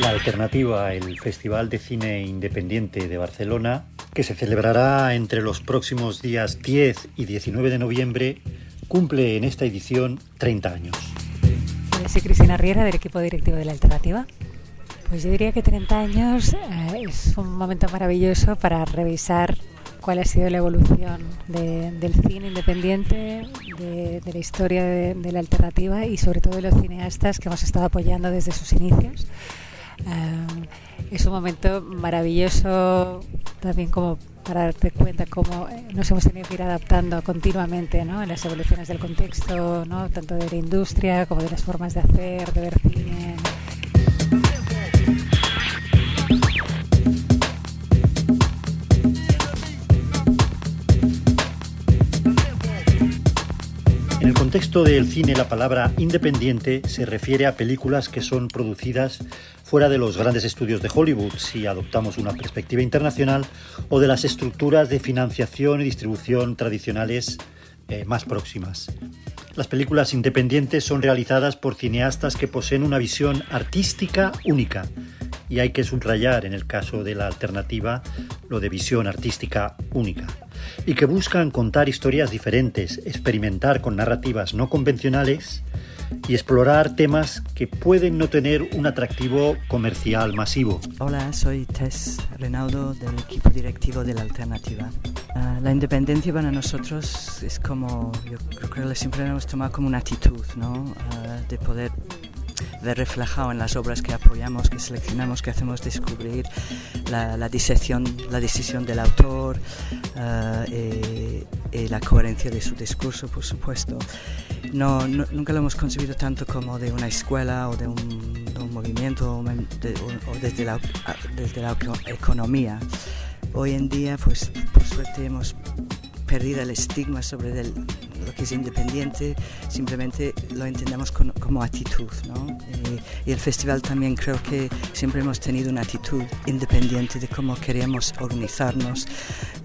La Alternativa, el Festival de Cine Independiente de Barcelona, que se celebrará entre los próximos días 10 y 19 de noviembre, cumple en esta edición 30 años. Soy Cristina Riera, del equipo directivo de La Alternativa. Pues yo diría que 30 años eh, es un momento maravilloso para revisar cuál ha sido la evolución del cine independiente, de, la historia de, la alternativa y sobre todo de los cineastas que hemos estado apoyando desde sus inicios. Eh, es un momento maravilloso también como para darte cuenta cómo eh, nos hemos tenido que ir adaptando continuamente ¿no? en las evoluciones del contexto, ¿no? tanto de la industria como de las formas de hacer, de ver cine. Contexto del cine, la palabra independiente se refiere a películas que son producidas fuera de los grandes estudios de Hollywood, si adoptamos una perspectiva internacional, o de las estructuras de financiación y distribución tradicionales eh, más próximas. Las películas independientes son realizadas por cineastas que poseen una visión artística única, y hay que subrayar en el caso de la alternativa lo de visión artística única, y que buscan contar historias diferentes, experimentar con narrativas no convencionales y explorar temas que pueden no tener un atractivo comercial masivo. Hola, soy Tess Renaudo del equipo directivo de la Alternativa. Ah, la independencia para nosotros es como, yo creo que siempre hemos tomado como una actitud, ¿no? Ah, de poder ver reflejado en las obras que apoyamos, que seleccionamos, que hacemos descubrir la, la disección, la decisión del autor eh, y, la coherencia de su discurso, por supuesto. No, nunca lo hemos concebido tanto como de una escuela o de un, movimiento o, desde, la, desde la economía. Hoy en día, pues por suerte hemos perdido el estigma sobre el, lo que es independiente, simplemente lo entendemos como actitud. ¿no? Y, el festival también creo que siempre hemos tenido una actitud independiente de cómo queremos organizarnos,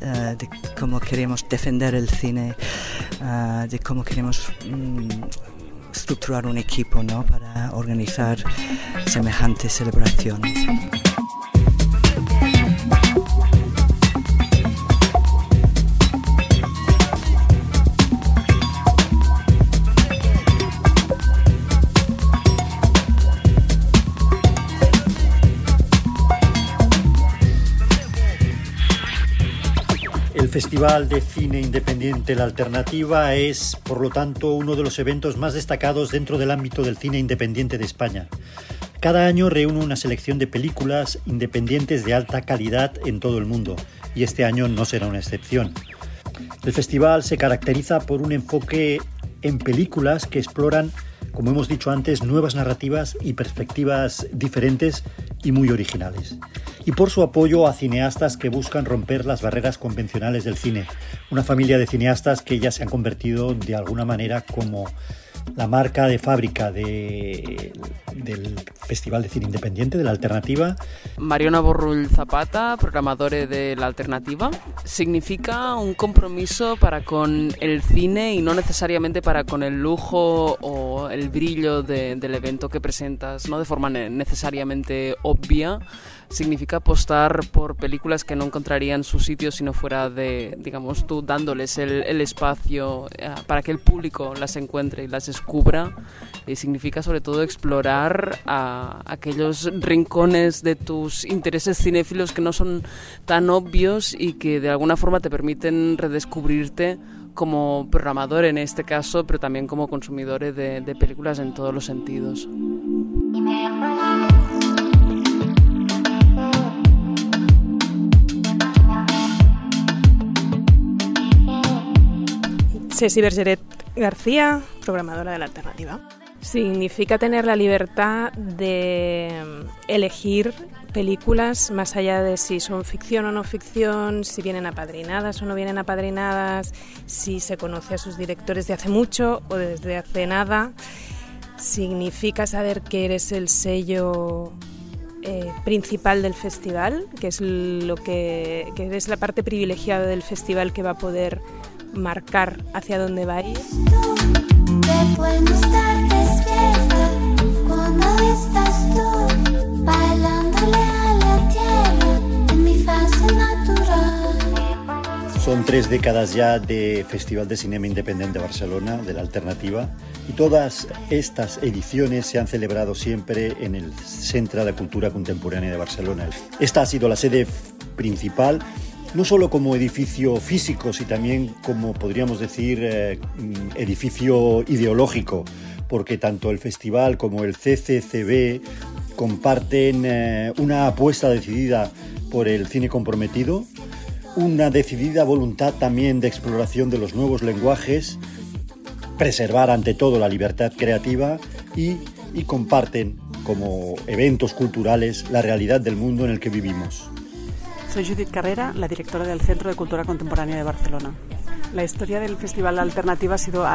eh, de cómo queremos defender el cine, eh, de cómo queremos mm, estructurar un equipo ¿no? para organizar semejantes celebraciones. Festival de Cine Independiente La Alternativa es, por lo tanto, uno de los eventos más destacados dentro del ámbito del cine independiente de España. Cada año reúne una selección de películas independientes de alta calidad en todo el mundo, y este año no será una excepción. El festival se caracteriza por un enfoque en películas que exploran, como hemos dicho antes, nuevas narrativas y perspectivas diferentes y muy originales y por su apoyo a cineastas que buscan romper las barreras convencionales del cine. Una familia de cineastas que ya se han convertido de alguna manera como la marca de fábrica del Festival de Cine Independiente, de la Alternativa. Mariona Borrull Zapata, programadora de la Alternativa, significa un compromiso para con el cine y no necesariamente para con el lujo o el brillo del evento que presentas, no de forma necesariamente obvia, significa apostar por películas que no encontrarían su sitio si no fuera de, digamos, tú dándoles el, espacio eh, para que el público las encuentre y las descubra. Y significa sobre todo explorar a aquellos rincones de tus intereses cinéfilos que no son tan obvios y que de alguna forma te permiten redescubrirte como programador en este caso, pero también como consumidor de, de películas en todos los sentidos. Ceci Bergeret García, programadora de la alternativa. Significa tener la libertad de elegir películas más allá de si son ficción o no ficción, si vienen apadrinadas o no vienen apadrinadas, si se conoce a sus directores de hace mucho o desde hace nada. Significa saber que eres el sello eh, principal del festival, que es lo que, que es la parte privilegiada del festival que va a poder marcar hacia dónde va a ir. Son tres décadas ya de Festival de Cinema Independiente de Barcelona, de la Alternativa, y todas estas ediciones se han celebrado siempre en el Centro de Cultura Contemporánea de Barcelona. Esta ha sido la sede principal no solo como edificio físico, sino también como podríamos decir eh, edificio ideológico, porque tanto el festival como el CCCB comparten eh, una apuesta decidida por el cine comprometido, una decidida voluntad también de exploración de los nuevos lenguajes, preservar ante todo la libertad creativa y, y comparten como eventos culturales la realidad del mundo en el que vivimos. Soy Judith Carrera, la directora del Centro de Cultura Contemporánea de Barcelona. La historia del Festival Alternativa ha, sido,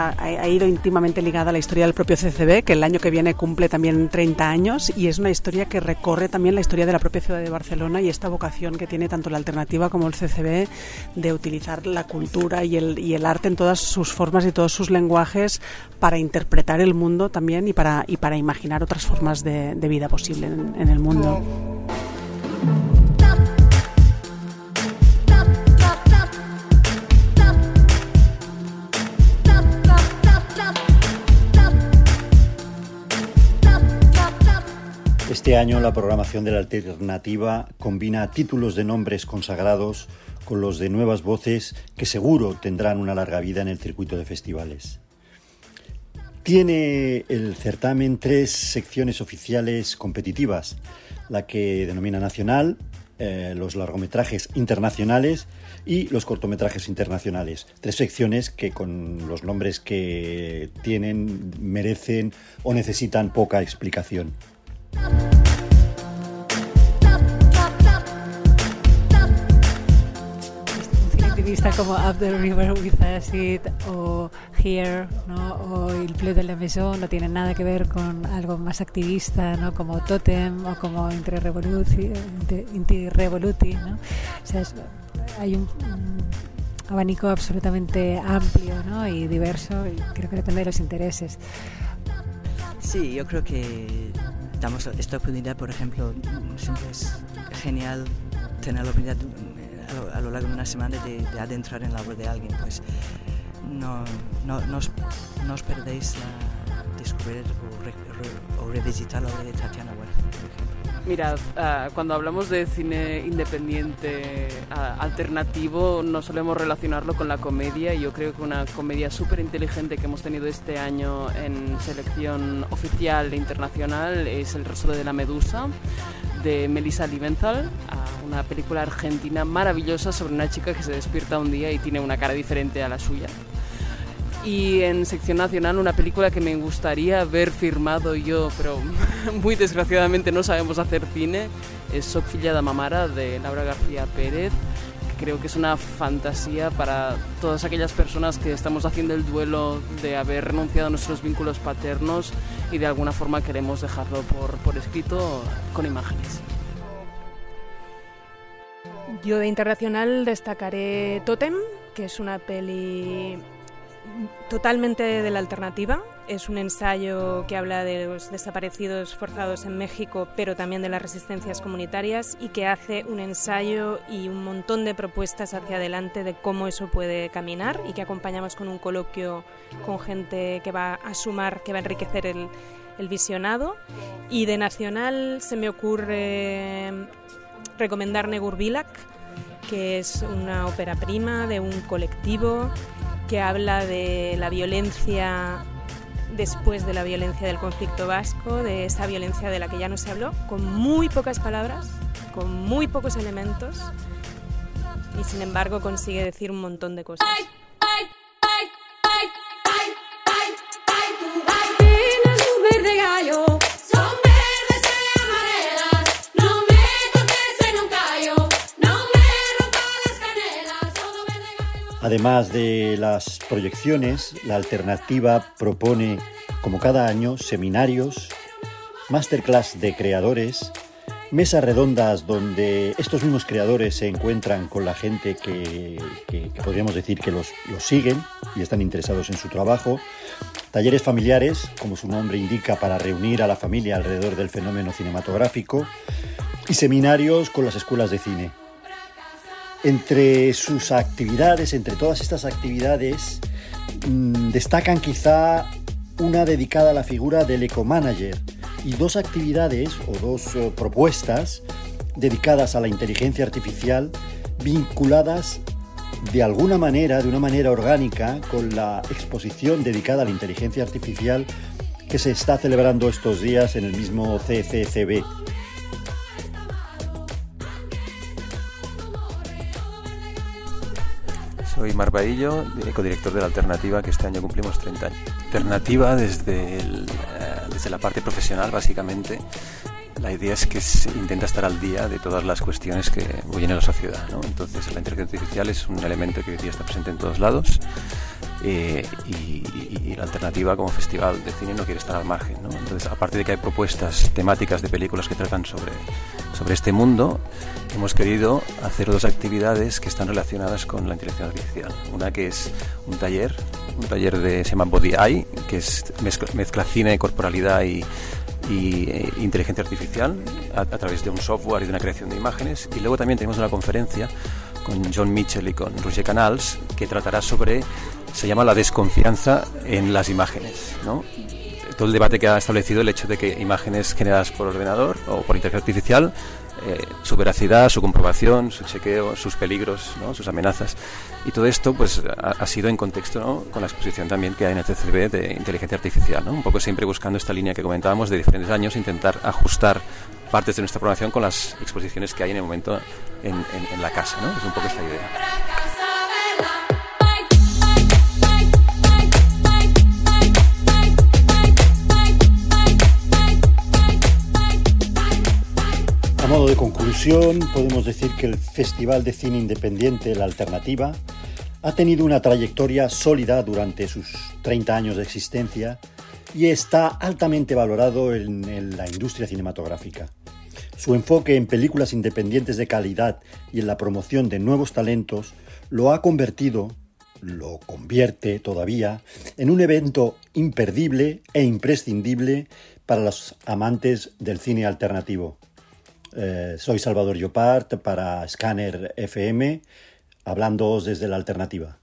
ido íntimamente ligada a la historia del propio CCB, que el año que viene cumple también 30 años, y es una historia que recorre también la historia de la propia ciudad de Barcelona y esta vocación que tiene tanto la Alternativa como el CCB de utilizar la cultura y el, arte en todas sus formas y todos sus lenguajes para interpretar el mundo también y para, imaginar otras formas de, vida posible en el mundo. Este año la programación de la alternativa combina títulos de nombres consagrados con los de nuevas voces que seguro tendrán una larga vida en el circuito de festivales. Tiene el certamen tres secciones oficiales competitivas, la que denomina nacional, eh, los largometrajes internacionales y los cortometrajes internacionales. Tres secciones que con los nombres que tienen merecen o necesitan poca explicación. Vista como Up the River with Acid o Here ¿no? o El Bleu de la Maison no tienen nada que ver con algo más activista ¿no? como Totem o como Inti Revoluti, Revoluti ¿no? o sea, es, hay un, un, abanico absolutamente amplio ¿no? y diverso y creo que depende de los intereses Sí, yo creo que damos esta oportunidad, por ejemplo, siempre es genial tener la oportunidad a lo, largo de una semana de, de, adentrar en la obra de alguien, pues no, no, no, os, no os perdéis la, descubrir o, re, re, o, revisitar la obra de Tatiana West, por ejemplo. Mirad, uh, cuando hablamos de cine independiente uh, alternativo, no solemos relacionarlo con la comedia. Yo creo que una comedia súper inteligente que hemos tenido este año en selección oficial e internacional es El rostro de la medusa de Melissa Liebenthal, uh, una película argentina maravillosa sobre una chica que se despierta un día y tiene una cara diferente a la suya. Y en sección nacional una película que me gustaría haber firmado yo, pero muy desgraciadamente no sabemos hacer cine, es Soc Mamara de Laura García Pérez, creo que es una fantasía para todas aquellas personas que estamos haciendo el duelo de haber renunciado a nuestros vínculos paternos y de alguna forma queremos dejarlo por, por escrito con imágenes. Yo de internacional destacaré Totem, que es una peli totalmente de la alternativa. Es un ensayo que habla de los desaparecidos forzados en México, pero también de las resistencias comunitarias y que hace un ensayo y un montón de propuestas hacia adelante de cómo eso puede caminar y que acompañamos con un coloquio con gente que va a sumar, que va a enriquecer el, visionado. Y de nacional se me ocurre recomendar Negurbilak, que es una ópera prima de un colectivo que habla de la violencia después de la violencia del conflicto vasco, de esa violencia de la que ya no se habló, con muy pocas palabras, con muy pocos elementos, y sin embargo consigue decir un montón de cosas. Además de las proyecciones, la alternativa propone, como cada año, seminarios, masterclass de creadores, mesas redondas donde estos mismos creadores se encuentran con la gente que, podríamos decir que los, los, siguen y están interesados en su trabajo, talleres familiares, como su nombre indica, para reunir a la familia alrededor del fenómeno cinematográfico, y seminarios con las escuelas de cine. Entre sus actividades, entre todas estas actividades, mm, destacan quizá una dedicada a la figura del ecomanager y dos actividades o dos eh, propuestas dedicadas a la inteligencia artificial vinculadas de alguna manera, de una manera orgánica, con la exposición dedicada a la inteligencia artificial que se está celebrando estos días en el mismo CCCB. Soy Mar Bahillo, codirector de la Alternativa, que este año cumplimos 30 años. Alternativa desde, eh, desde la parte profesional, básicamente, la idea es que intenta estar al día de todas las cuestiones que huyen en la sociedad. ¿no? Entonces, la inteligencia artificial es un elemento que hoy día está presente en todos lados eh, y, la alternativa como festival de cine no quiere estar al margen. ¿no? Entonces, aparte de que hay propuestas temáticas de películas que tratan sobre, sobre este mundo, hemos querido hacer dos actividades que están relacionadas con la inteligencia artificial. Una que es un taller, un taller de, se llama Body Eye, que es mezcla, cine, corporalidad y y eh, inteligencia artificial a, través de un software y de una creación de imágenes. Y luego también tenemos una conferencia con John Mitchell y con Roger Canals que tratará sobre, se llama la desconfianza en las imágenes. ¿no? Todo el debate que ha establecido el hecho de que imágenes generadas por ordenador o por inteligencia artificial eh, su veracidad, su comprobación, su chequeo, sus peligros, sus amenazas. Y todo esto pues ha, sido en contexto con la exposición también que hay en el TCB de inteligencia artificial, un poco siempre buscando esta línea que comentábamos de diferentes años, intentar ajustar partes de nuestra programación con las exposiciones que hay en el momento en, en la casa. ¿no? Es un poco esta idea. Conclusión, podemos decir que el Festival de Cine Independiente La Alternativa ha tenido una trayectoria sólida durante sus 30 años de existencia y está altamente valorado en, la industria cinematográfica. Su enfoque en películas independientes de calidad y en la promoción de nuevos talentos lo ha convertido, lo convierte todavía, en un evento imperdible e imprescindible para los amantes del cine alternativo. Eh, soy Salvador Llopart para Scanner FM, hablando desde la alternativa.